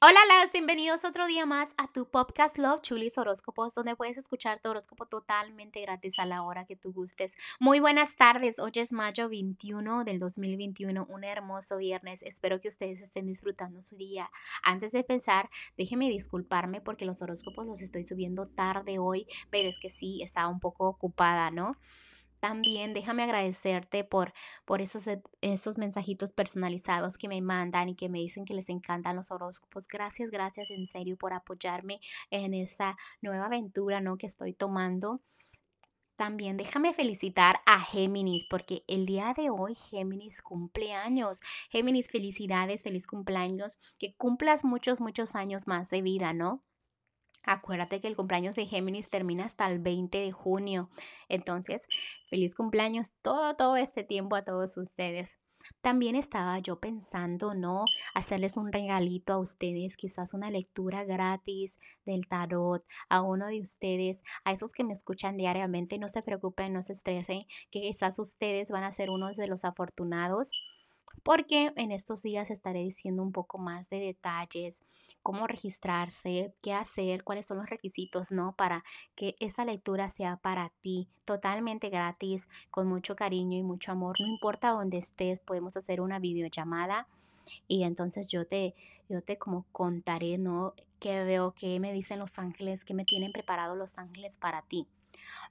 Hola, las bienvenidos otro día más a tu podcast Love Chulis Horóscopos, donde puedes escuchar tu horóscopo totalmente gratis a la hora que tú gustes. Muy buenas tardes, hoy es mayo 21 del 2021, un hermoso viernes. Espero que ustedes estén disfrutando su día. Antes de empezar, déjenme disculparme porque los horóscopos los estoy subiendo tarde hoy, pero es que sí, estaba un poco ocupada, ¿no? También déjame agradecerte por, por esos, e, esos mensajitos personalizados que me mandan y que me dicen que les encantan los horóscopos. Gracias, gracias en serio por apoyarme en esta nueva aventura ¿no? que estoy tomando. También déjame felicitar a Géminis porque el día de hoy Géminis cumple años. Géminis, felicidades, feliz cumpleaños, que cumplas muchos, muchos años más de vida, ¿no? Acuérdate que el cumpleaños de Géminis termina hasta el 20 de junio. Entonces, feliz cumpleaños todo, todo este tiempo a todos ustedes. También estaba yo pensando, ¿no? Hacerles un regalito a ustedes, quizás una lectura gratis del tarot a uno de ustedes, a esos que me escuchan diariamente. No se preocupen, no se estresen, que quizás ustedes van a ser unos de los afortunados porque en estos días estaré diciendo un poco más de detalles, cómo registrarse, qué hacer, cuáles son los requisitos, ¿no? Para que esta lectura sea para ti, totalmente gratis, con mucho cariño y mucho amor. No importa dónde estés, podemos hacer una videollamada y entonces yo te, yo te como contaré, ¿no? Qué veo, qué me dicen los ángeles, qué me tienen preparado los ángeles para ti.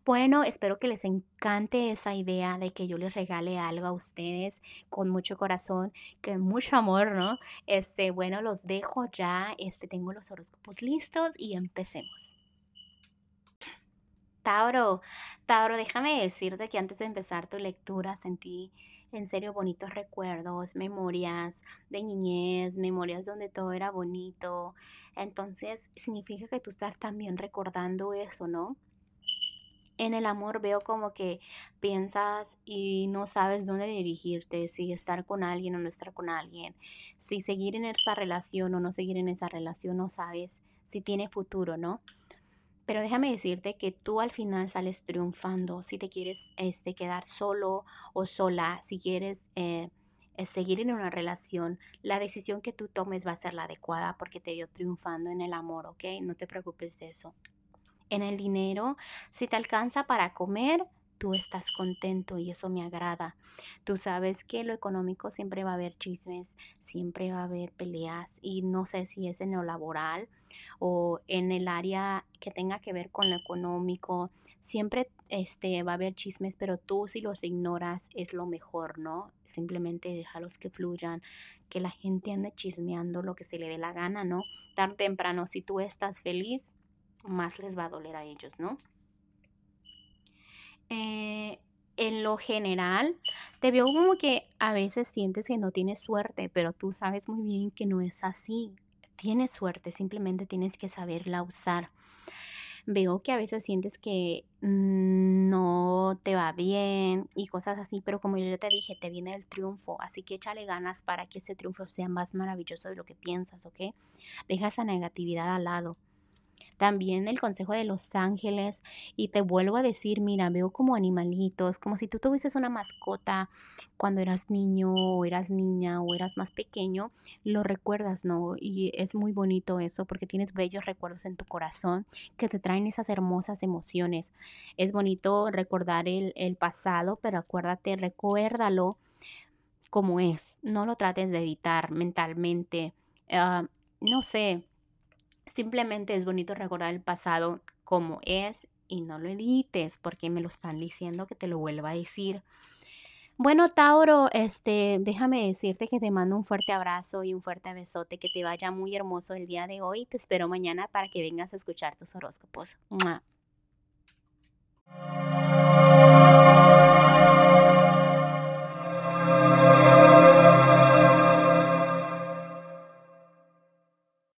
Bueno, espero que les encante esa idea de que yo les regale algo a ustedes con mucho corazón, con mucho amor, ¿no? Este, bueno, los dejo ya, este, tengo los horóscopos listos y empecemos. Tauro, Tauro, déjame decirte que antes de empezar tu lectura sentí en serio bonitos recuerdos, memorias de niñez, memorias donde todo era bonito. Entonces, significa que tú estás también recordando eso, ¿no? en el amor veo como que piensas y no sabes dónde dirigirte, si estar con alguien o no estar con alguien, si seguir en esa relación o no seguir en esa relación, no sabes si tiene futuro, ¿no? Pero déjame decirte que tú al final sales triunfando si te quieres este, quedar solo o sola, si quieres eh, seguir en una relación, la decisión que tú tomes va a ser la adecuada porque te veo triunfando en el amor, ¿ok? No te preocupes de eso en el dinero, si te alcanza para comer, tú estás contento y eso me agrada. Tú sabes que lo económico siempre va a haber chismes, siempre va a haber peleas y no sé si es en lo laboral o en el área que tenga que ver con lo económico, siempre este va a haber chismes, pero tú si los ignoras es lo mejor, ¿no? Simplemente déjalos que fluyan, que la gente ande chismeando lo que se le dé la gana, ¿no? Tan temprano si tú estás feliz, más les va a doler a ellos, ¿no? Eh, en lo general, te veo como que a veces sientes que no tienes suerte, pero tú sabes muy bien que no es así. Tienes suerte, simplemente tienes que saberla usar. Veo que a veces sientes que no te va bien y cosas así, pero como yo ya te dije, te viene el triunfo, así que échale ganas para que ese triunfo sea más maravilloso de lo que piensas, ¿ok? Deja esa negatividad al lado también el consejo de los ángeles y te vuelvo a decir, mira, veo como animalitos, como si tú tuvieses una mascota cuando eras niño o eras niña o eras más pequeño, lo recuerdas, ¿no? Y es muy bonito eso porque tienes bellos recuerdos en tu corazón que te traen esas hermosas emociones. Es bonito recordar el, el pasado, pero acuérdate, recuérdalo como es, no lo trates de editar mentalmente. Ah, no sé, Simplemente es bonito recordar el pasado como es y no lo edites porque me lo están diciendo que te lo vuelva a decir. Bueno, Tauro, este, déjame decirte que te mando un fuerte abrazo y un fuerte besote, que te vaya muy hermoso el día de hoy. Te espero mañana para que vengas a escuchar tus horóscopos.